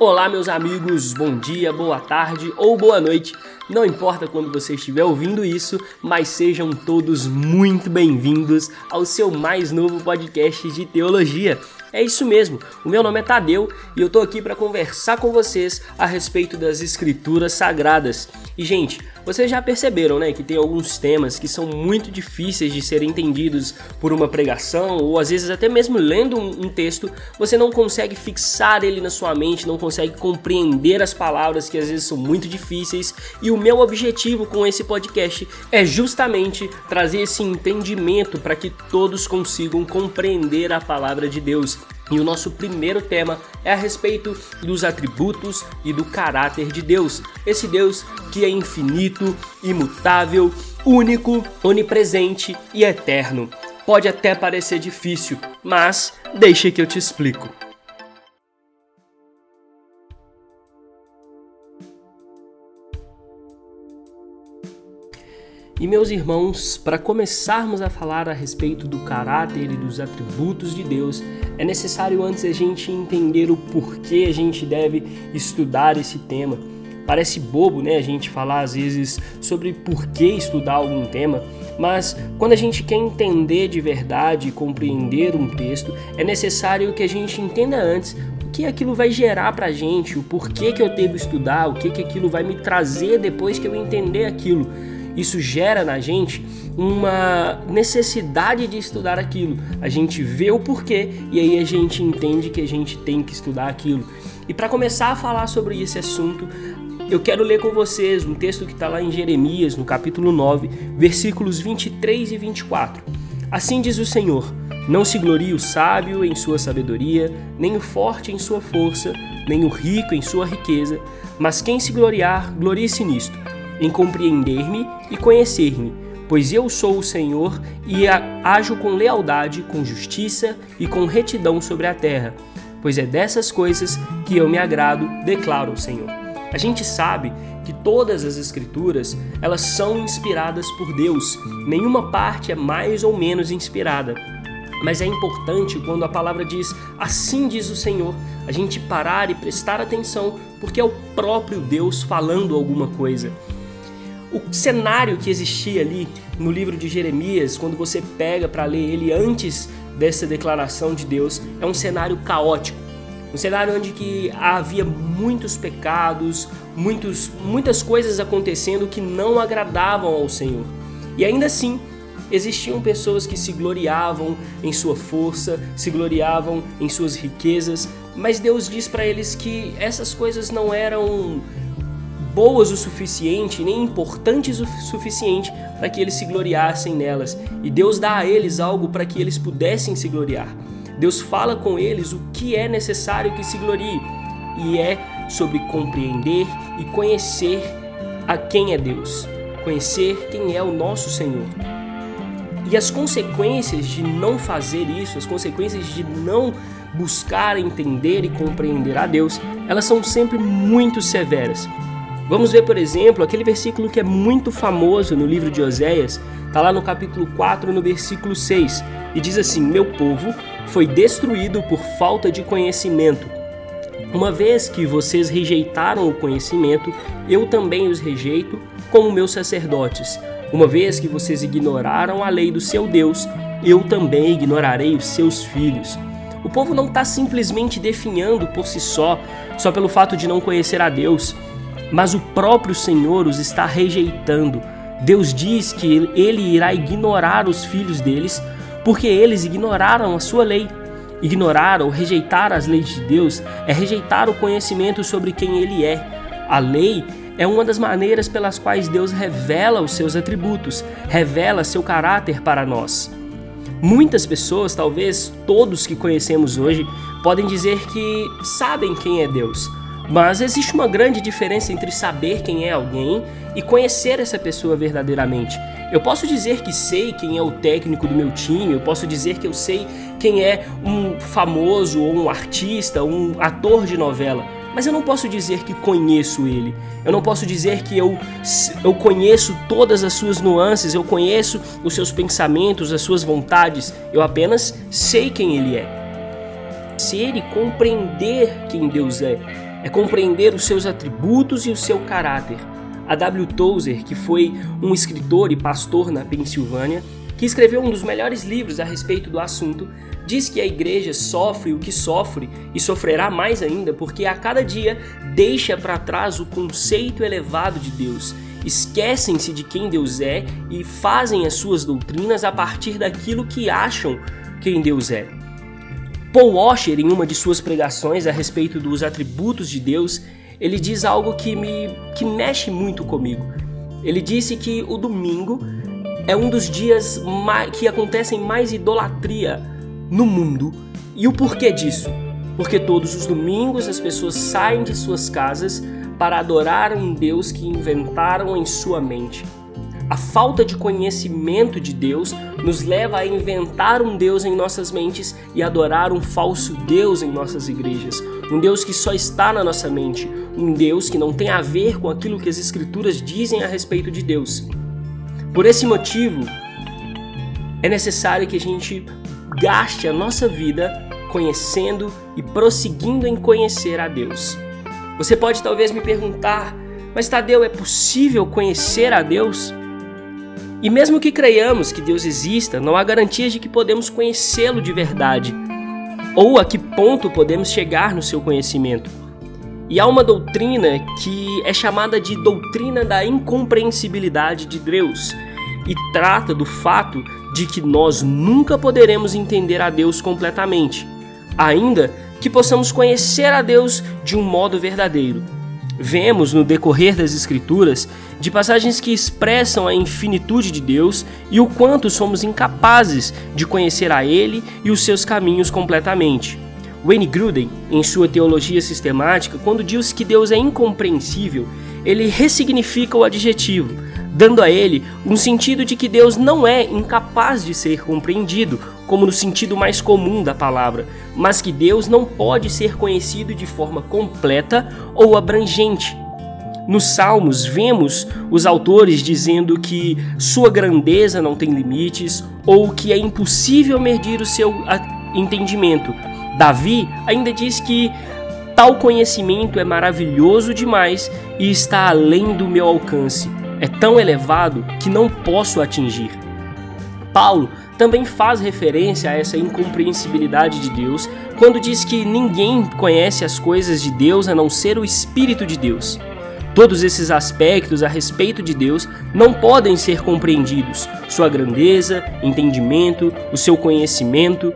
Olá, meus amigos, bom dia, boa tarde ou boa noite. Não importa quando você estiver ouvindo isso, mas sejam todos muito bem-vindos ao seu mais novo podcast de teologia. É isso mesmo, o meu nome é Tadeu e eu tô aqui para conversar com vocês a respeito das escrituras sagradas. E gente, vocês já perceberam, né, que tem alguns temas que são muito difíceis de serem entendidos por uma pregação ou às vezes até mesmo lendo um, texto, você não consegue fixar ele na sua mente, não consegue compreender as palavras que às vezes são muito difíceis. E o meu objetivo com esse podcast é justamente trazer esse entendimento para que todos consigam compreender a palavra de Deus. E o nosso primeiro tema é a respeito dos atributos e do caráter de Deus. Esse Deus que é infinito, imutável, único, onipresente e eterno. Pode até parecer difícil, mas deixa que eu te explico. E meus irmãos, para começarmos a falar a respeito do caráter e dos atributos de Deus, é necessário antes a gente entender o porquê a gente deve estudar esse tema. Parece bobo, né, a gente falar às vezes sobre por que estudar algum tema, mas quando a gente quer entender de verdade e compreender um texto, é necessário que a gente entenda antes o que aquilo vai gerar pra gente, o porquê que eu devo estudar, o que que aquilo vai me trazer depois que eu entender aquilo isso gera na gente uma necessidade de estudar aquilo. A gente vê o porquê e aí a gente entende que a gente tem que estudar aquilo. E para começar a falar sobre esse assunto, eu quero ler com vocês um texto que está lá em Jeremias, no capítulo 9, versículos 23 e 24. Assim diz o Senhor: Não se glorie o sábio em sua sabedoria, nem o forte em sua força, nem o rico em sua riqueza, mas quem se gloriar, glorie-se nisto em compreender-me e conhecer-me, pois eu sou o Senhor e ajo com lealdade, com justiça e com retidão sobre a terra, pois é dessas coisas que eu me agrado, declara o Senhor. A gente sabe que todas as escrituras, elas são inspiradas por Deus. Nenhuma parte é mais ou menos inspirada. Mas é importante quando a palavra diz assim diz o Senhor, a gente parar e prestar atenção, porque é o próprio Deus falando alguma coisa. O cenário que existia ali no livro de Jeremias, quando você pega para ler ele antes dessa declaração de Deus, é um cenário caótico. Um cenário onde que havia muitos pecados, muitos, muitas coisas acontecendo que não agradavam ao Senhor. E ainda assim, existiam pessoas que se gloriavam em sua força, se gloriavam em suas riquezas, mas Deus diz para eles que essas coisas não eram boas o suficiente, nem importantes o suficiente para que eles se gloriassem nelas. E Deus dá a eles algo para que eles pudessem se gloriar. Deus fala com eles o que é necessário que se glorie, e é sobre compreender e conhecer a quem é Deus, conhecer quem é o nosso Senhor. E as consequências de não fazer isso, as consequências de não buscar entender e compreender a Deus, elas são sempre muito severas. Vamos ver, por exemplo, aquele versículo que é muito famoso no livro de Oséias, está lá no capítulo 4, no versículo 6, e diz assim: Meu povo foi destruído por falta de conhecimento. Uma vez que vocês rejeitaram o conhecimento, eu também os rejeito como meus sacerdotes. Uma vez que vocês ignoraram a lei do seu Deus, eu também ignorarei os seus filhos. O povo não está simplesmente definhando por si só, só pelo fato de não conhecer a Deus mas o próprio Senhor os está rejeitando. Deus diz que ele irá ignorar os filhos deles porque eles ignoraram a sua lei. Ignorar ou rejeitar as leis de Deus é rejeitar o conhecimento sobre quem ele é. A lei é uma das maneiras pelas quais Deus revela os seus atributos, revela seu caráter para nós. Muitas pessoas, talvez todos que conhecemos hoje, podem dizer que sabem quem é Deus, mas existe uma grande diferença entre saber quem é alguém e conhecer essa pessoa verdadeiramente. Eu posso dizer que sei quem é o técnico do meu time, eu posso dizer que eu sei quem é um famoso ou um artista, um ator de novela, mas eu não posso dizer que conheço ele. Eu não posso dizer que eu, eu conheço todas as suas nuances, eu conheço os seus pensamentos, as suas vontades. Eu apenas sei quem ele é. Ser e compreender quem Deus é é compreender os seus atributos e o seu caráter. A W. Tozer, que foi um escritor e pastor na Pensilvânia, que escreveu um dos melhores livros a respeito do assunto, diz que a igreja sofre o que sofre e sofrerá mais ainda porque a cada dia deixa para trás o conceito elevado de Deus. Esquecem-se de quem Deus é e fazem as suas doutrinas a partir daquilo que acham quem Deus é. Paul Washer, em uma de suas pregações a respeito dos atributos de Deus, ele diz algo que me que mexe muito comigo. Ele disse que o domingo é um dos dias que acontecem mais idolatria no mundo. E o porquê disso? Porque todos os domingos as pessoas saem de suas casas para adorar um Deus que inventaram em sua mente. A falta de conhecimento de Deus nos leva a inventar um Deus em nossas mentes e adorar um falso Deus em nossas igrejas. Um Deus que só está na nossa mente. Um Deus que não tem a ver com aquilo que as Escrituras dizem a respeito de Deus. Por esse motivo, é necessário que a gente gaste a nossa vida conhecendo e prosseguindo em conhecer a Deus. Você pode talvez me perguntar, mas Tadeu, é possível conhecer a Deus? E mesmo que creiamos que Deus exista, não há garantias de que podemos conhecê-lo de verdade, ou a que ponto podemos chegar no seu conhecimento. E há uma doutrina que é chamada de doutrina da incompreensibilidade de Deus, e trata do fato de que nós nunca poderemos entender a Deus completamente, ainda que possamos conhecer a Deus de um modo verdadeiro. Vemos no decorrer das Escrituras de passagens que expressam a infinitude de Deus e o quanto somos incapazes de conhecer a Ele e os seus caminhos completamente. Wayne Gruden, em sua teologia sistemática, quando diz que Deus é incompreensível, ele ressignifica o adjetivo, dando a ele um sentido de que Deus não é incapaz de ser compreendido, como no sentido mais comum da palavra, mas que Deus não pode ser conhecido de forma completa ou abrangente. Nos Salmos, vemos os autores dizendo que sua grandeza não tem limites ou que é impossível medir o seu entendimento. Davi ainda diz que tal conhecimento é maravilhoso demais e está além do meu alcance. É tão elevado que não posso atingir. Paulo também faz referência a essa incompreensibilidade de Deus quando diz que ninguém conhece as coisas de Deus a não ser o Espírito de Deus. Todos esses aspectos a respeito de Deus não podem ser compreendidos. Sua grandeza, entendimento, o seu conhecimento.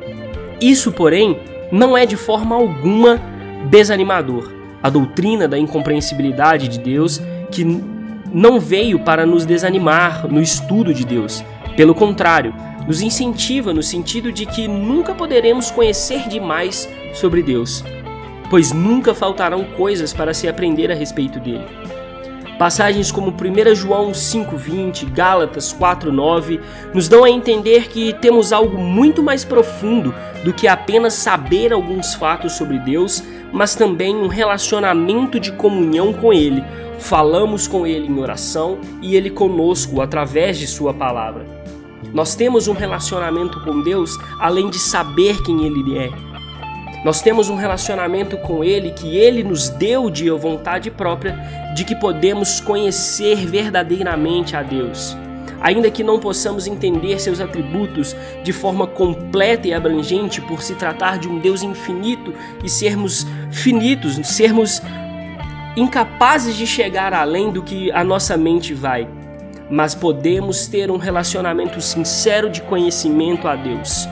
Isso, porém, não é de forma alguma desanimador. A doutrina da incompreensibilidade de Deus, que não veio para nos desanimar no estudo de Deus. Pelo contrário, nos incentiva no sentido de que nunca poderemos conhecer demais sobre Deus, pois nunca faltarão coisas para se aprender a respeito dele. Passagens como 1 João 5,20, Gálatas 4,9 nos dão a entender que temos algo muito mais profundo do que apenas saber alguns fatos sobre Deus, mas também um relacionamento de comunhão com Ele. Falamos com Ele em oração e Ele conosco através de Sua palavra. Nós temos um relacionamento com Deus além de saber quem Ele é. Nós temos um relacionamento com Ele que Ele nos deu de vontade própria de que podemos conhecer verdadeiramente a Deus. Ainda que não possamos entender seus atributos de forma completa e abrangente por se tratar de um Deus infinito e sermos finitos, sermos incapazes de chegar além do que a nossa mente vai mas podemos ter um relacionamento sincero de conhecimento a Deus.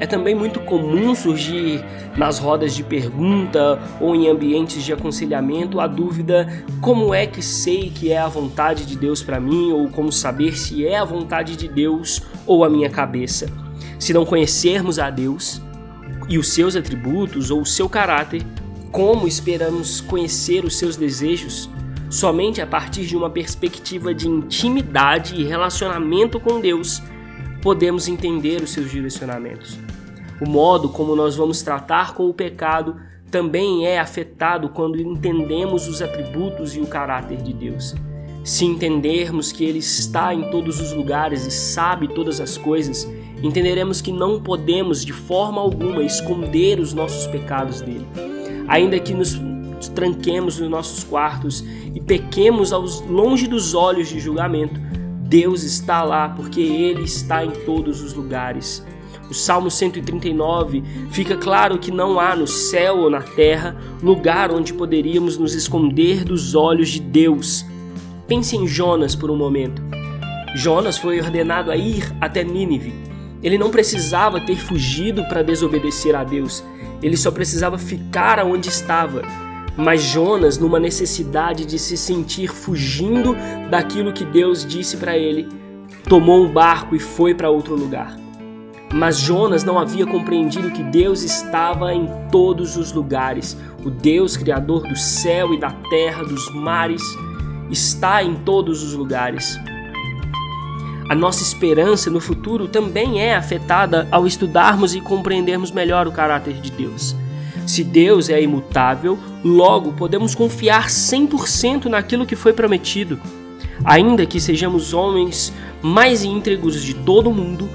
É também muito comum surgir nas rodas de pergunta ou em ambientes de aconselhamento a dúvida: como é que sei que é a vontade de Deus para mim ou como saber se é a vontade de Deus ou a minha cabeça? Se não conhecermos a Deus e os seus atributos ou o seu caráter, como esperamos conhecer os seus desejos? Somente a partir de uma perspectiva de intimidade e relacionamento com Deus podemos entender os seus direcionamentos. O modo como nós vamos tratar com o pecado também é afetado quando entendemos os atributos e o caráter de Deus. Se entendermos que Ele está em todos os lugares e sabe todas as coisas, entenderemos que não podemos de forma alguma esconder os nossos pecados dele. Ainda que nos tranquemos nos nossos quartos e pequemos aos longe dos olhos de julgamento, Deus está lá porque Ele está em todos os lugares. O Salmo 139 fica claro que não há no céu ou na terra lugar onde poderíamos nos esconder dos olhos de Deus. Pense em Jonas por um momento. Jonas foi ordenado a ir até Nínive. Ele não precisava ter fugido para desobedecer a Deus, ele só precisava ficar onde estava. Mas Jonas, numa necessidade de se sentir fugindo daquilo que Deus disse para ele, tomou um barco e foi para outro lugar. Mas Jonas não havia compreendido que Deus estava em todos os lugares. O Deus criador do céu e da terra, dos mares, está em todos os lugares. A nossa esperança no futuro também é afetada ao estudarmos e compreendermos melhor o caráter de Deus. Se Deus é imutável, logo podemos confiar 100% naquilo que foi prometido. Ainda que sejamos homens mais íntegros de todo o mundo,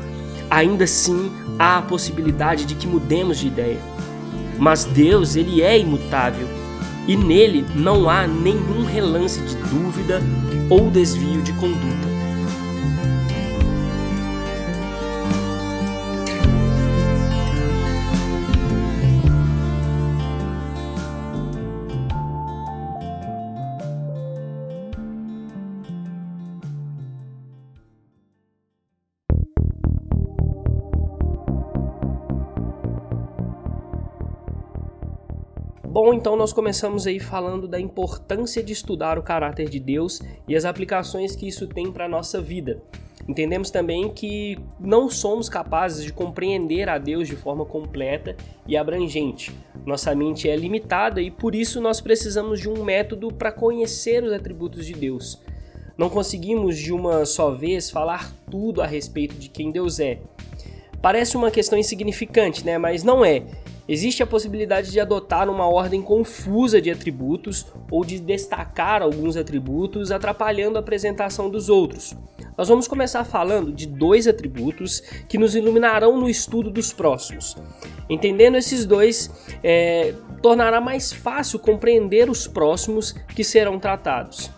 ainda assim há a possibilidade de que mudemos de ideia. Mas Deus, ele é imutável e nele não há nenhum relance de dúvida ou desvio de conduta. Bom, então nós começamos aí falando da importância de estudar o caráter de Deus e as aplicações que isso tem para a nossa vida. Entendemos também que não somos capazes de compreender a Deus de forma completa e abrangente. Nossa mente é limitada e por isso nós precisamos de um método para conhecer os atributos de Deus. Não conseguimos de uma só vez falar tudo a respeito de quem Deus é. Parece uma questão insignificante, né? Mas não é existe a possibilidade de adotar uma ordem confusa de atributos ou de destacar alguns atributos, atrapalhando a apresentação dos outros. Nós vamos começar falando de dois atributos que nos iluminarão no estudo dos próximos. Entendendo esses dois, é, tornará mais fácil compreender os próximos que serão tratados.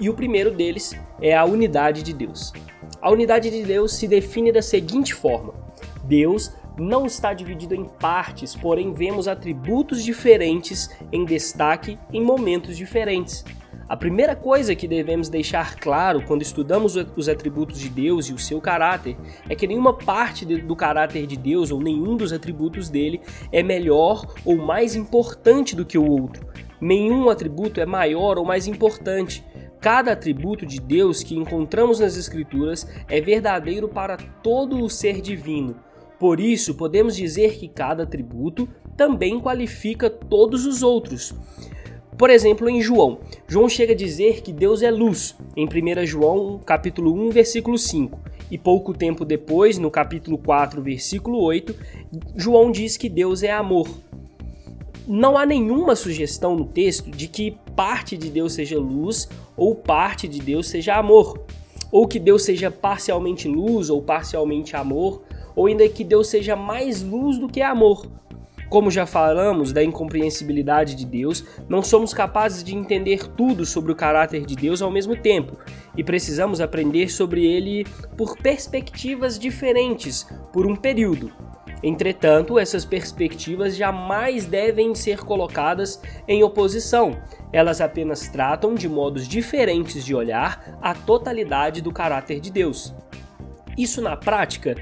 E o primeiro deles é a unidade de Deus. A unidade de Deus se define da seguinte forma: Deus não está dividido em partes, porém vemos atributos diferentes em destaque em momentos diferentes. A primeira coisa que devemos deixar claro quando estudamos os atributos de Deus e o seu caráter é que nenhuma parte do caráter de Deus ou nenhum dos atributos dele é melhor ou mais importante do que o outro. Nenhum atributo é maior ou mais importante. Cada atributo de Deus que encontramos nas Escrituras é verdadeiro para todo o ser divino. Por isso, podemos dizer que cada atributo também qualifica todos os outros. Por exemplo, em João, João chega a dizer que Deus é luz, em 1 João, capítulo 1, versículo 5. E pouco tempo depois, no capítulo 4, versículo 8, João diz que Deus é amor. Não há nenhuma sugestão no texto de que parte de Deus seja luz ou parte de Deus seja amor, ou que Deus seja parcialmente luz ou parcialmente amor, ou ainda que Deus seja mais luz do que amor. Como já falamos da incompreensibilidade de Deus, não somos capazes de entender tudo sobre o caráter de Deus ao mesmo tempo e precisamos aprender sobre ele por perspectivas diferentes por um período. Entretanto, essas perspectivas jamais devem ser colocadas em oposição, elas apenas tratam de modos diferentes de olhar a totalidade do caráter de Deus. Isso na prática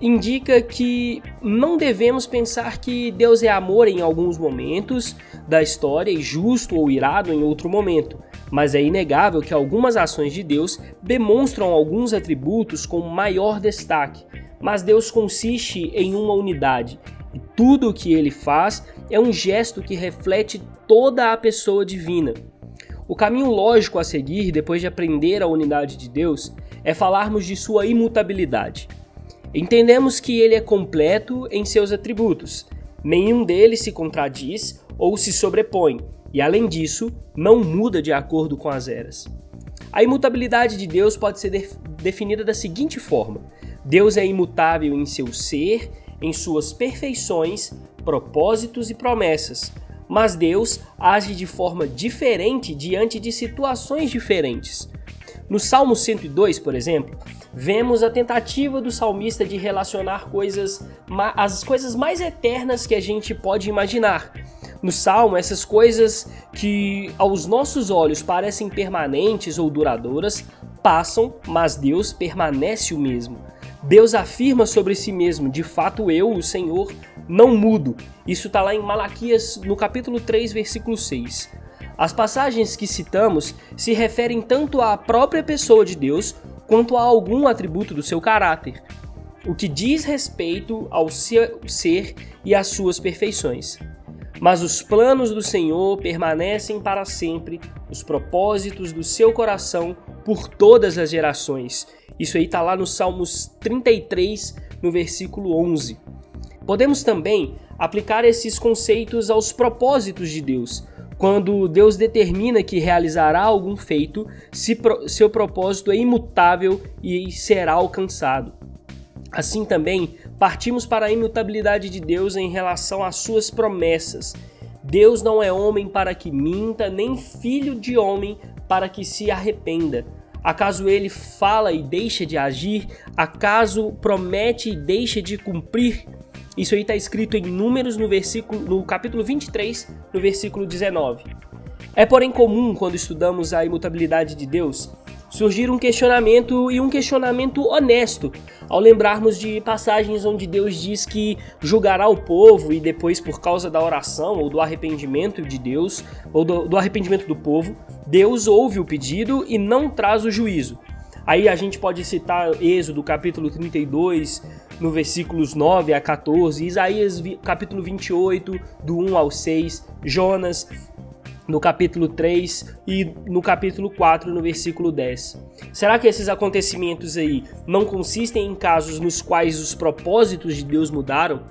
indica que não devemos pensar que Deus é amor em alguns momentos da história e justo ou irado em outro momento, mas é inegável que algumas ações de Deus demonstram alguns atributos com maior destaque. Mas Deus consiste em uma unidade e tudo o que ele faz é um gesto que reflete toda a pessoa divina. O caminho lógico a seguir, depois de aprender a unidade de Deus, é falarmos de sua imutabilidade. Entendemos que ele é completo em seus atributos, nenhum deles se contradiz ou se sobrepõe, e além disso, não muda de acordo com as eras. A imutabilidade de Deus pode ser de definida da seguinte forma: Deus é imutável em seu ser, em suas perfeições, propósitos e promessas, mas Deus age de forma diferente diante de situações diferentes. No Salmo 102, por exemplo, vemos a tentativa do salmista de relacionar coisas, as coisas mais eternas que a gente pode imaginar. No Salmo, essas coisas que aos nossos olhos parecem permanentes ou duradouras passam, mas Deus permanece o mesmo. Deus afirma sobre si mesmo: de fato, eu, o Senhor, não mudo. Isso está lá em Malaquias, no capítulo 3, versículo 6. As passagens que citamos se referem tanto à própria pessoa de Deus quanto a algum atributo do seu caráter, o que diz respeito ao seu ser e às suas perfeições. Mas os planos do Senhor permanecem para sempre, os propósitos do seu coração por todas as gerações. Isso aí está lá no Salmos 33, no versículo 11. Podemos também aplicar esses conceitos aos propósitos de Deus. Quando Deus determina que realizará algum feito, seu propósito é imutável e será alcançado. Assim também, partimos para a imutabilidade de Deus em relação às suas promessas. Deus não é homem para que minta, nem filho de homem para que se arrependa. Acaso ele fala e deixa de agir? Acaso promete e deixa de cumprir? Isso aí está escrito em Números no versículo no capítulo 23, no versículo 19. É porém comum quando estudamos a imutabilidade de Deus surgir um questionamento e um questionamento honesto ao lembrarmos de passagens onde Deus diz que julgará o povo e depois por causa da oração ou do arrependimento de Deus ou do, do arrependimento do povo, Deus ouve o pedido e não traz o juízo. Aí a gente pode citar Êxodo capítulo 32, no versículos 9 a 14, Isaías capítulo 28, do 1 ao 6, Jonas no capítulo 3 e no capítulo 4, no versículo 10. Será que esses acontecimentos aí não consistem em casos nos quais os propósitos de Deus mudaram?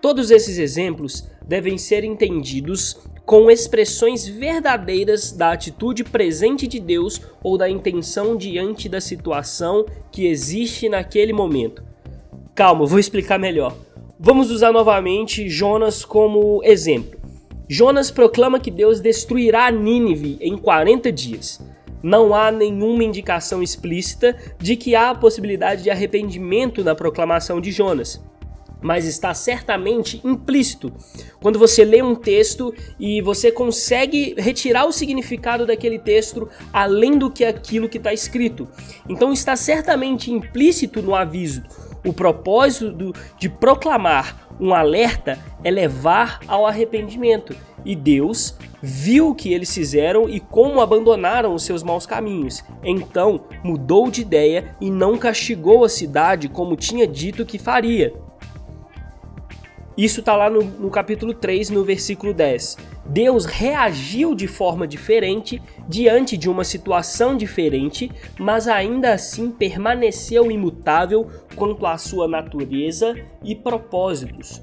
Todos esses exemplos devem ser entendidos com expressões verdadeiras da atitude presente de Deus ou da intenção diante da situação que existe naquele momento. Calma, vou explicar melhor. Vamos usar novamente Jonas como exemplo. Jonas proclama que Deus destruirá Nínive em 40 dias. Não há nenhuma indicação explícita de que há a possibilidade de arrependimento na proclamação de Jonas mas está certamente implícito. Quando você lê um texto e você consegue retirar o significado daquele texto além do que aquilo que está escrito. Então está certamente implícito no aviso o propósito de proclamar um alerta é levar ao arrependimento. E Deus viu o que eles fizeram e como abandonaram os seus maus caminhos. Então mudou de ideia e não castigou a cidade como tinha dito que faria. Isso está lá no, no, capítulo 3, no versículo 10. Deus reagiu de forma diferente diante de uma situação diferente, mas ainda assim permaneceu imutável quanto à sua natureza e propósitos.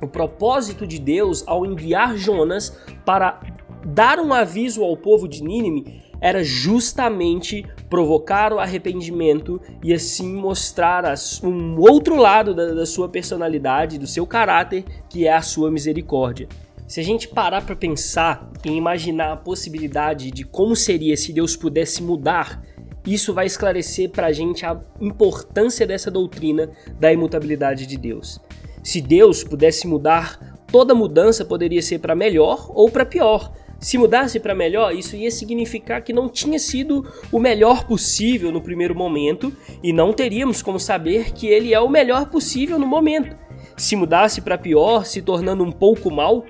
O propósito de Deus ao enviar Jonas para dar um aviso ao povo de Nínive era justamente provocar o arrependimento e assim mostrar um outro lado da, da sua personalidade, do seu caráter, que é a sua misericórdia. Se a gente parar para pensar e imaginar a possibilidade de como seria se Deus pudesse mudar, isso vai esclarecer para a gente a importância dessa doutrina da imutabilidade de Deus. Se Deus pudesse mudar, toda mudança poderia ser para melhor ou para pior. Se mudasse para melhor, isso ia significar que não tinha sido o melhor possível no primeiro momento e não teríamos como saber que ele é o melhor possível no momento. Se mudasse para pior, se tornando um pouco mal,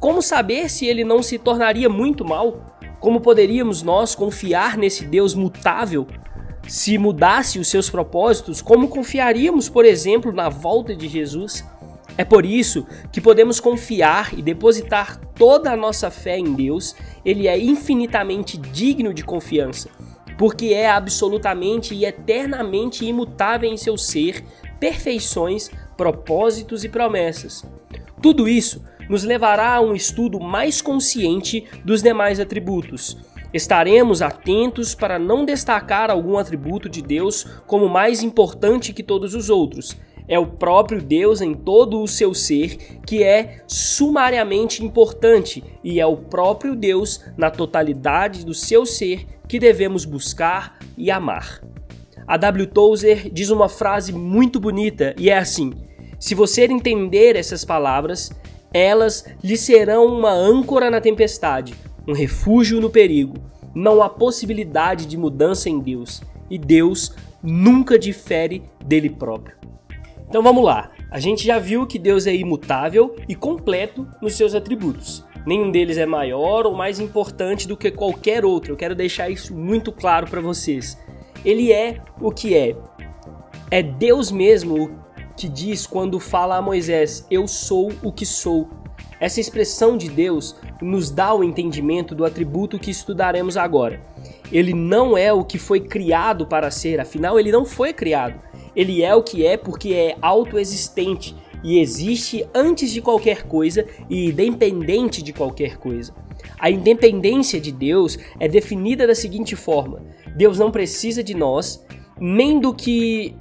como saber se ele não se tornaria muito mal? Como poderíamos nós confiar nesse Deus mutável? Se mudasse os seus propósitos, como confiaríamos, por exemplo, na volta de Jesus? É por isso que podemos confiar e depositar toda a nossa fé em Deus, ele é infinitamente digno de confiança, porque é absolutamente e eternamente imutável em seu ser, perfeições, propósitos e promessas. Tudo isso nos levará a um estudo mais consciente dos demais atributos. Estaremos atentos para não destacar algum atributo de Deus como mais importante que todos os outros É o próprio Deus em todo o seu ser que é sumariamente importante e é o próprio Deus na totalidade do seu ser que devemos buscar e amar. A W. Tozer diz uma frase muito bonita e é assim: Se você entender essas palavras, elas lhe serão uma âncora na tempestade, um refúgio no perigo. Não há possibilidade de mudança em Deus e Deus nunca difere dele próprio. Então vamos lá. A gente já viu que Deus é imutável e completo nos seus atributos. Nenhum deles é maior ou mais importante do que qualquer outro. Eu quero deixar isso muito claro para vocês. Ele é o que é. É Deus mesmo que diz quando fala a Moisés: Eu sou o que sou. Essa expressão de Deus nos dá o entendimento do atributo que estudaremos agora. Ele não é o que foi criado para ser, afinal, ele não foi criado. Ele é o que é porque é autoexistente e existe antes de qualquer coisa e independente de qualquer coisa. A independência de Deus é definida da seguinte forma: Deus não precisa de nós, nem do que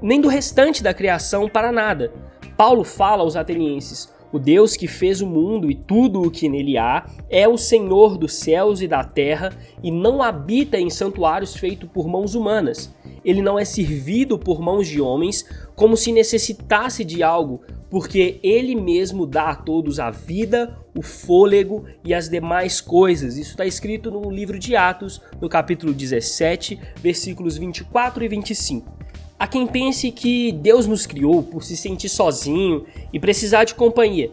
nem do restante da criação para nada. Paulo fala aos atenienses: o Deus que fez o mundo e tudo o que nele há é o Senhor dos céus e da terra e não habita em santuários feitos por mãos humanas. Ele não é servido por mãos de homens como se necessitasse de algo, porque ele mesmo dá a todos a vida, o fôlego e as demais coisas. Isso está escrito no livro de Atos, no capítulo 17, versículos 24 e 25. Há quem pense que Deus nos criou por se sentir sozinho e precisar de companhia.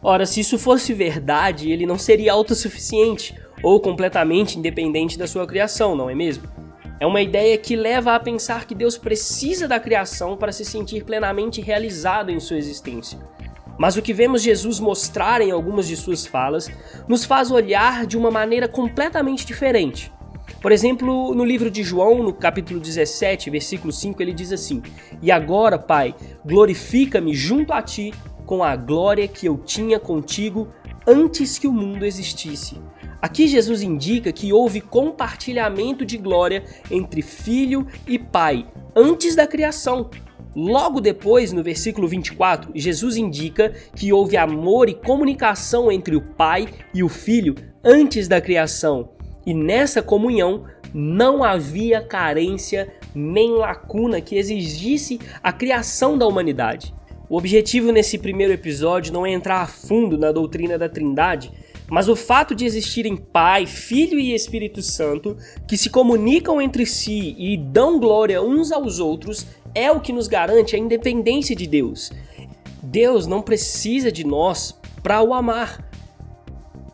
Ora, se isso fosse verdade, ele não seria autossuficiente ou completamente independente da sua criação, não é mesmo? É uma ideia que leva a pensar que Deus precisa da criação para se sentir plenamente realizado em sua existência. Mas o que vemos Jesus mostrar em algumas de suas falas nos faz olhar de uma maneira completamente diferente. Por exemplo, no livro de João, no capítulo 17, versículo 5, ele diz assim: E agora, Pai, glorifica-me junto a ti com a glória que eu tinha contigo antes que o mundo existisse. Aqui Jesus indica que houve compartilhamento de glória entre filho e pai antes da criação. Logo depois, no versículo 24, Jesus indica que houve amor e comunicação entre o pai e o filho antes da criação. E nessa comunhão não havia carência nem lacuna que exigisse a criação da humanidade. O objetivo nesse primeiro episódio não é entrar a fundo na doutrina da Trindade, mas o fato de existirem Pai, Filho e Espírito Santo que se comunicam entre si e dão glória uns aos outros é o que nos garante a independência de Deus. Deus não precisa de nós para o amar.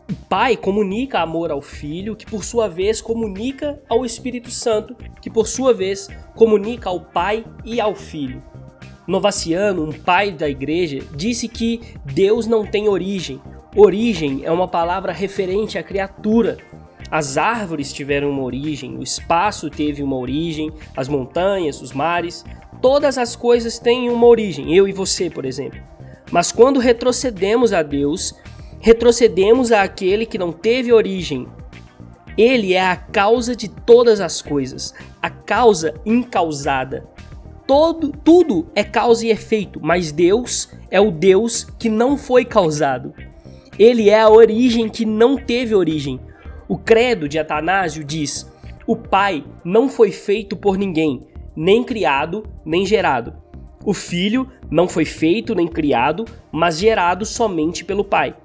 O Pai comunica amor ao Filho, que por sua vez comunica ao Espírito Santo, que por sua vez comunica ao Pai e ao Filho. Novaciano, um pai da igreja, disse que Deus não tem origem. Origem é uma palavra referente à criatura. As árvores tiveram uma origem, o espaço teve uma origem, as montanhas, os mares, todas as coisas têm uma origem, eu e você, por exemplo. Mas quando retrocedemos a Deus, retrocedemos àquele que não teve origem. Ele é a causa de todas as coisas, a causa incausada. Todo, tudo é causa e efeito, mas Deus é o Deus que não foi causado. Ele é a origem que não teve origem. O credo de Atanásio diz: o Pai não foi feito por ninguém, nem criado, nem gerado. O Filho não foi feito nem criado, mas gerado somente pelo Pai.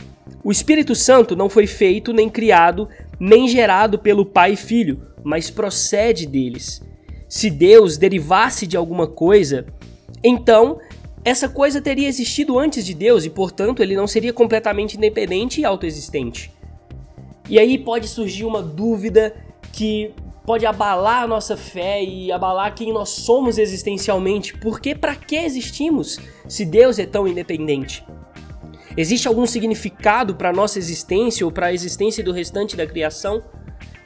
O Espírito Santo não foi feito, nem criado, nem gerado pelo Pai e Filho, mas procede deles. Se Deus derivasse de alguma coisa, então essa coisa teria existido antes de Deus e, portanto, ele não seria completamente independente e autoexistente. E aí pode surgir uma dúvida que pode abalar a nossa fé e abalar quem nós somos existencialmente. Porque para que existimos se Deus é tão independente? Existe algum significado para a nossa existência ou para a existência do restante da criação?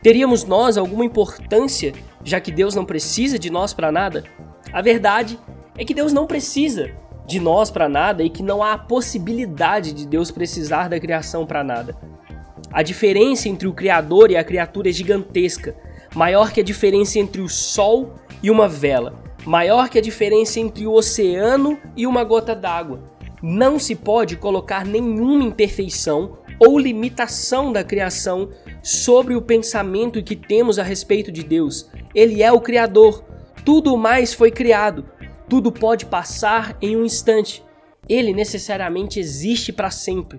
Teríamos nós alguma importância, já que Deus não precisa de nós para nada? A verdade é que Deus não precisa de nós para nada e que não há a possibilidade de Deus precisar da criação para nada. A diferença entre o Criador e a criatura é gigantesca, maior que a diferença entre o sol e uma vela, maior que a diferença entre o oceano e uma gota d'água. Não se pode colocar nenhuma imperfeição ou limitação da criação sobre o pensamento que temos a respeito de Deus. Ele é o Criador. Tudo mais foi criado. Tudo pode passar em um instante. Ele necessariamente existe para sempre.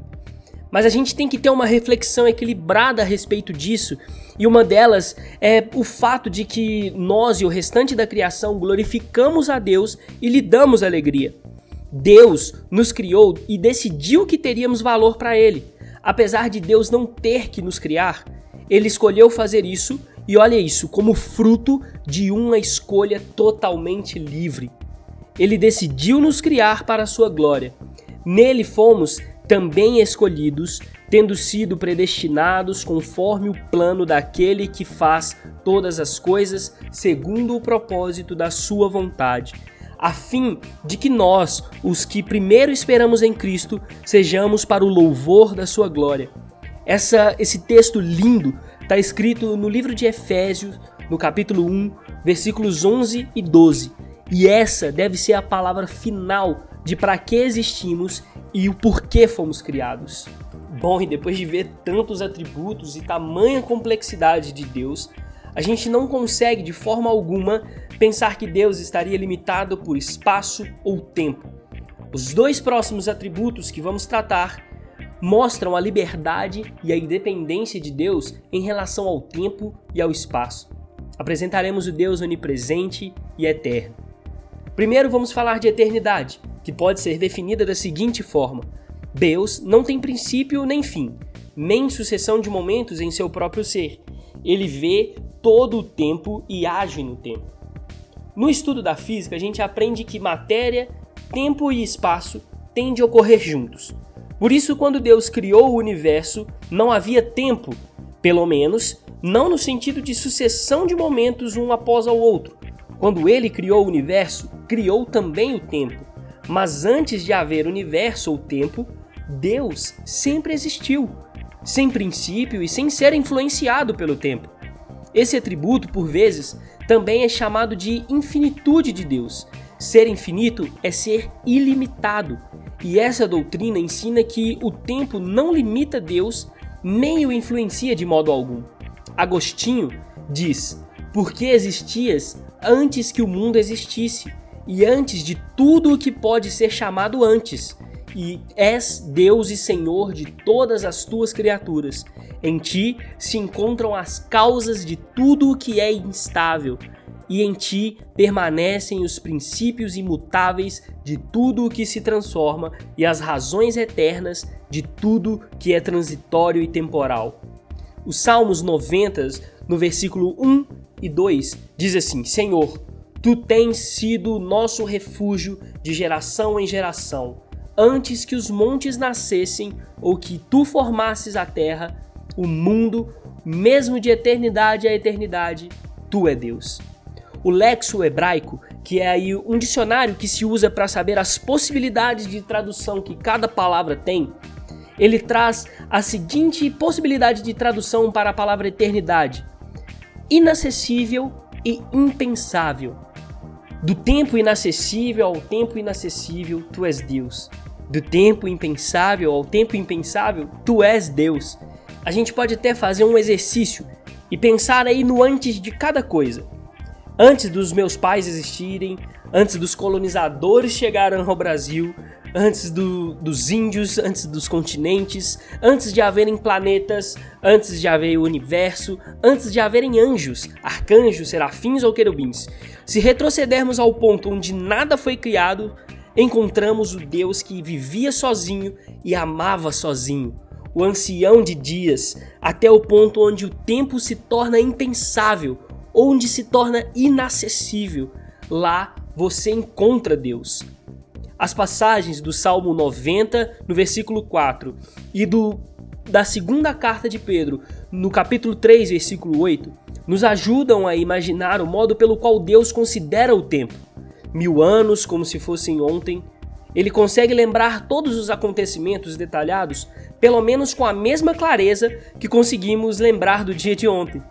Mas a gente tem que ter uma reflexão equilibrada a respeito disso, e uma delas é o fato de que nós e o restante da criação glorificamos a Deus e lhe damos alegria. Deus nos criou e decidiu que teríamos valor para Ele. Apesar de Deus não ter que nos criar, Ele escolheu fazer isso e olha isso, como fruto de uma escolha totalmente livre. Ele decidiu nos criar para a sua glória. Nele fomos também escolhidos, tendo sido predestinados conforme o plano daquele que faz todas as coisas segundo o propósito da sua vontade, a fim de que nós, os que primeiro esperamos em Cristo, sejamos para o louvor da sua glória. Essa, esse texto lindo está escrito no livro de Efésios, no capítulo 1, versículos 11 e 12. E essa deve ser a palavra final de para que existimos e o porquê fomos criados. Bom, e depois de ver tantos atributos e tamanha complexidade de Deus, a gente não consegue de forma alguma pensar que Deus estaria limitado por espaço ou tempo. Os dois próximos atributos que vamos tratar mostram a liberdade e a independência de Deus em relação ao tempo e ao espaço. Apresentaremos o Deus onipresente e eterno. Primeiro vamos falar de eternidade que pode ser definida da seguinte forma: Deus não tem princípio nem fim, nem sucessão de momentos em seu próprio ser. Ele vê todo o tempo e age no tempo. No estudo da física, a gente aprende que matéria, tempo e espaço tendem a ocorrer juntos. Por isso, quando Deus criou o universo, não havia tempo, pelo menos não no sentido de sucessão de momentos um após o outro. Quando ele criou o universo, criou também o tempo. Mas antes de haver universo ou tempo, Deus sempre existiu, sem princípio e sem ser influenciado pelo tempo. Esse atributo, por vezes, também é chamado de infinitude de Deus. Ser infinito é ser ilimitado, e essa doutrina ensina que o tempo não limita Deus nem o influencia de modo algum. Agostinho diz: Porque existias antes que o mundo existisse, e antes de tudo o que pode ser chamado antes, e és Deus e Senhor de todas as tuas criaturas. Em ti se encontram as causas de tudo o que é instável, e em ti permanecem os princípios imutáveis de tudo o que se transforma e as razões eternas de tudo que é transitório e temporal. Os Salmos 90, no versículo 1 e 2, diz assim: Senhor, Tu tens sido nosso refúgio de geração em geração. Antes que os montes nascessem ou que tu formasses a terra, o mundo, mesmo de eternidade a eternidade, tu é Deus. O lexo hebraico, que é aí um dicionário que se usa para saber as possibilidades de tradução que cada palavra tem, ele traz a seguinte possibilidade de tradução para a palavra eternidade: inacessível e impensável. Do tempo inacessível ao tempo inacessível, tu és Deus. Do tempo impensável ao tempo impensável, tu és Deus. A gente pode até fazer um exercício e pensar aí no antes de cada coisa. Antes dos meus pais existirem, antes dos colonizadores chegarem ao Brasil, antes do, dos índios, antes dos continentes, antes de haverem planetas, antes de haver o universo, antes de haverem anjos, arcanjos, serafins ou querubins. Se retrocedermos ao ponto onde nada foi criado, encontramos o Deus que vivia sozinho e amava sozinho, o ancião de dias, até o ponto onde o tempo se torna impensável, onde se torna inacessível. Lá você encontra Deus as passagens do Salmo 90, no versículo 4, e do da segunda carta de Pedro, no capítulo 3, versículo 8, nos ajudam a imaginar o modo pelo qual Deus considera o tempo. Mil anos como se fossem ontem. Ele consegue lembrar todos os acontecimentos detalhados, pelo menos com a mesma clareza que conseguimos lembrar do dia de ontem.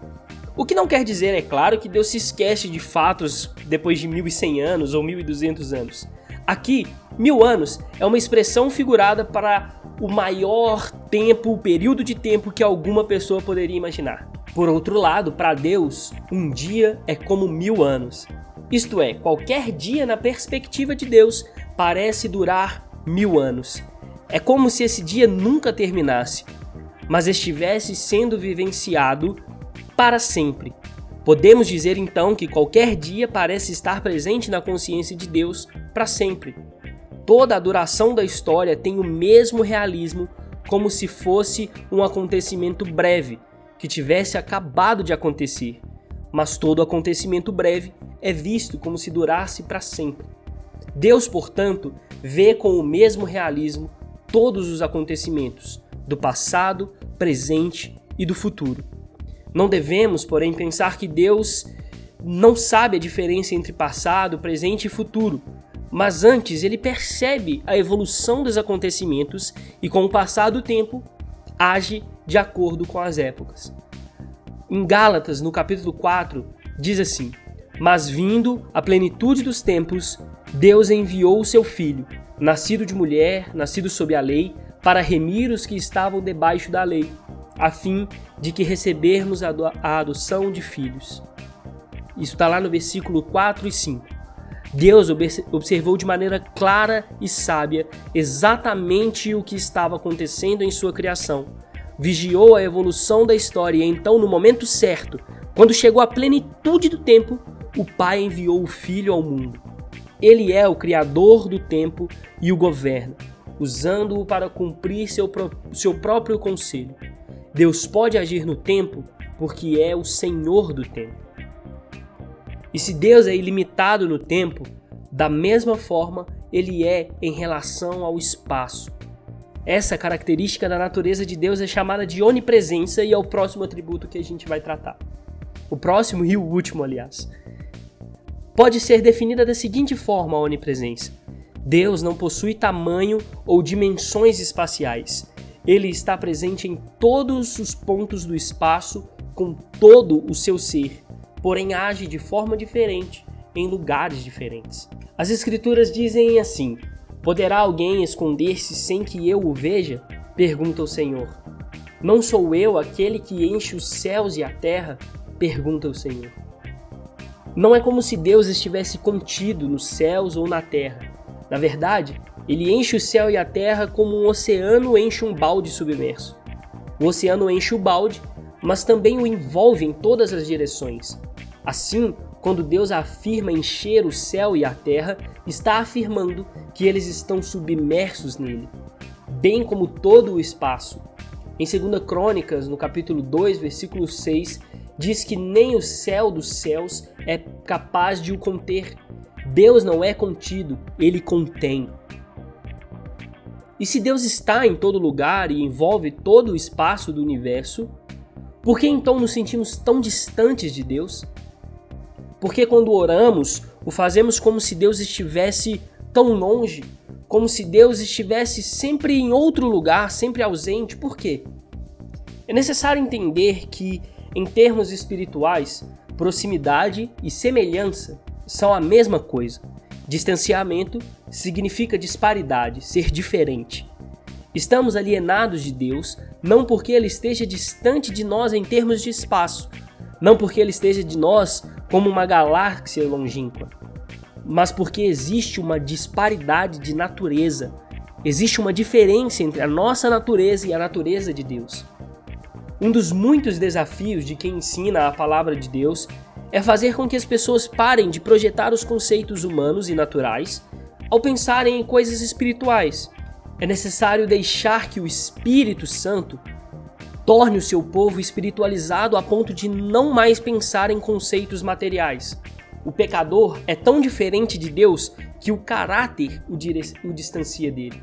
O que não quer dizer, é claro, que Deus se esquece de fatos depois de 1100 anos ou 1200 anos. Aqui, mil anos é uma expressão figurada para o maior tempo, o período de tempo que alguma pessoa poderia imaginar. Por outro lado, para Deus, um dia é como mil anos. Isto é, qualquer dia na perspectiva de Deus parece durar mil anos. É como se esse dia nunca terminasse, mas estivesse sendo vivenciado para sempre. Podemos dizer então que qualquer dia parece estar presente na consciência de Deus para sempre. Toda a duração da história tem o mesmo realismo, como se fosse um acontecimento breve, que tivesse acabado de acontecer. Mas todo acontecimento breve é visto como se durasse para sempre. Deus, portanto, vê com o mesmo realismo todos os acontecimentos, do passado, presente e do futuro. Não devemos, porém, pensar que Deus não sabe a diferença entre passado, presente e futuro, mas antes ele percebe a evolução dos acontecimentos e, com o passar do tempo, age de acordo com as épocas. Em Gálatas, no capítulo 4, diz assim: Mas vindo a plenitude dos tempos, Deus enviou o seu filho, nascido de mulher, nascido sob a lei, para remir os que estavam debaixo da lei, a fim de que recebermos a adoção de filhos. Isso está lá no versículo 4 e 5. Deus observou de maneira clara e sábia exatamente o que estava acontecendo em sua criação. Vigiou a evolução da história e então, no momento certo, quando chegou a plenitude do tempo, o Pai enviou o Filho ao mundo. Ele é o Criador do tempo e o governa, usando-o para cumprir seu, seu próprio conselho. Deus pode agir no tempo porque é o Senhor do tempo. E se Deus é ilimitado no tempo, da mesma forma ele é em relação ao espaço. Essa característica da natureza de Deus é chamada de onipresença e é o próximo atributo que a gente vai tratar. O próximo e o último, aliás. Pode ser definida da seguinte forma a onipresença: Deus não possui tamanho ou dimensões espaciais. Ele está presente em todos os pontos do espaço com todo o seu ser, porém age de forma diferente em lugares diferentes. As Escrituras dizem assim: Poderá alguém esconder-se sem que eu o veja? Pergunta o Senhor. Não sou eu aquele que enche os céus e a terra? Pergunta o Senhor. Não é como se Deus estivesse contido nos céus ou na terra. Na verdade, ele enche o céu e a terra como um oceano enche um balde submerso. O oceano enche o balde, mas também o envolve em todas as direções. Assim, quando Deus afirma encher o céu e a terra, está afirmando que eles estão submersos nele, bem como todo o espaço. Em 2 Crônicas, no capítulo 2, versículo 6, diz que nem o céu dos céus é capaz de o conter. Deus não é contido, ele contém. E se Deus está em todo lugar e envolve todo o espaço do universo, por que então nos sentimos tão distantes de Deus? Porque quando oramos, o fazemos como se Deus estivesse tão longe, como se Deus estivesse sempre em outro lugar, sempre ausente. Por quê? É necessário entender que, em termos espirituais, proximidade e semelhança são a mesma coisa. Distanciamento significa disparidade, ser diferente. Estamos alienados de Deus não porque Ele esteja distante de nós em termos de espaço, não porque Ele esteja de nós como uma galáxia longínqua, mas porque existe uma disparidade de natureza, existe uma diferença entre a nossa natureza e a natureza de Deus. Um dos muitos desafios de quem ensina a palavra de Deus é fazer com que as pessoas parem de projetar os conceitos humanos e naturais ao pensarem em coisas espirituais. É necessário deixar que o Espírito Santo torne o seu povo espiritualizado a ponto de não mais pensar em conceitos materiais. O pecador é tão diferente de Deus que o caráter o, o distancia dele,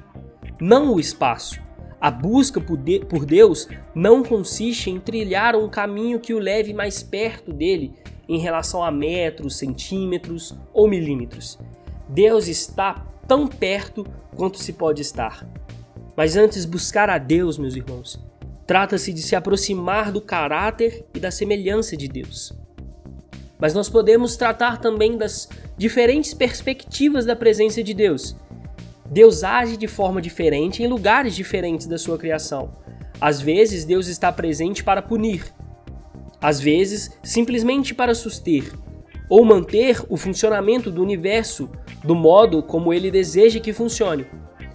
não o espaço. A busca por, de por Deus não consiste em trilhar um caminho que o leve mais perto dele em relação a metros, centímetros ou milímetros. Deus está tão perto quanto se pode estar. Mas antes buscar a Deus, meus irmãos, Trata-se de se aproximar do caráter e da semelhança de Deus. Mas nós podemos tratar também das diferentes perspectivas da presença de Deus. Deus age de forma diferente em lugares diferentes da sua criação. Às vezes, Deus está presente para punir, às vezes, simplesmente para suster ou manter o funcionamento do universo do modo como ele deseja que funcione.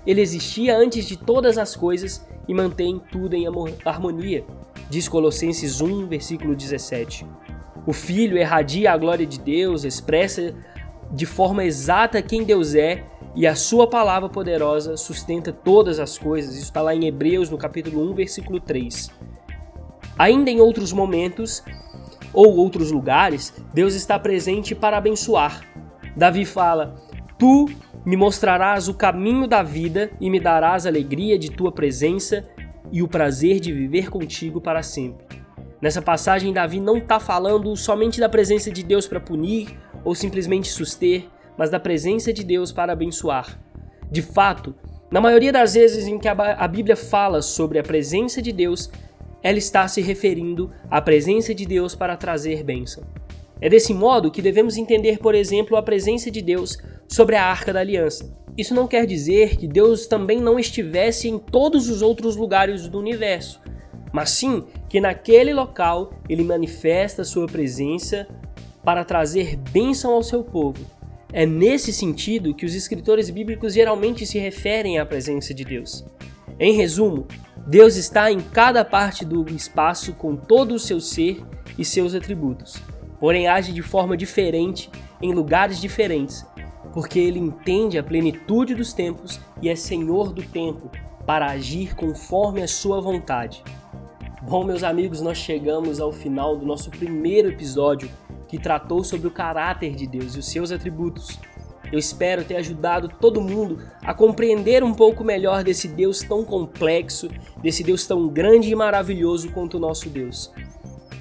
Ele existia antes de todas as coisas e mantém tudo em harmonia, diz Colossenses 1, versículo 17. O Filho irradia a glória de Deus, expressa de forma exata quem Deus é e a sua palavra poderosa sustenta todas as coisas. Isso está lá em Hebreus, no capítulo 1, versículo 3. Ainda em outros momentos ou outros lugares, Deus está presente para abençoar. Davi fala: Tu me mostrarás o caminho da vida e me darás a alegria de tua presença e o prazer de viver contigo para sempre. Nessa passagem, Davi não está falando somente da presença de Deus para punir ou simplesmente suster, mas da presença de Deus para abençoar. De fato, na maioria das vezes em que a Bíblia fala sobre a presença de Deus, ela está se referindo à presença de Deus para trazer bênção. É desse modo que devemos entender, por exemplo, a presença de Deus sobre a Arca da Aliança. Isso não quer dizer que Deus também não estivesse em todos os outros lugares do universo, mas sim que naquele local ele manifesta sua presença para trazer bênção ao seu povo. É nesse sentido que os escritores bíblicos geralmente se referem à presença de Deus. Em resumo, Deus está em cada parte do espaço com todo o seu ser e seus atributos, porém age de forma diferente em lugares diferentes, porque ele entende a plenitude dos tempos e é senhor do tempo para agir conforme a sua vontade. Bom, meus amigos, nós chegamos ao final do nosso primeiro episódio que tratou sobre o caráter de Deus e os seus atributos. Eu espero ter ajudado todo mundo a compreender um pouco melhor desse Deus tão complexo, desse Deus tão grande e maravilhoso quanto o nosso Deus.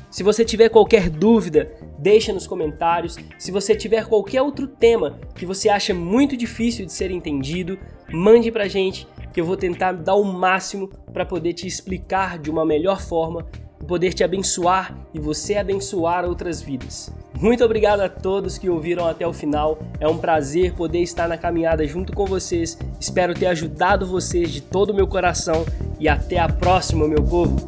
Se você tiver qualquer dúvida, deixa nos comentários. Se você tiver qualquer outro tema que você acha muito difícil de ser entendido, mande pra gente que eu vou tentar dar o máximo para poder te explicar de uma melhor forma, poder te abençoar e você abençoar outras vidas. Muito obrigado a todos que ouviram até o final. É um prazer poder estar na caminhada junto com vocês. Espero ter ajudado vocês de todo o meu coração e até a próxima, meu povo.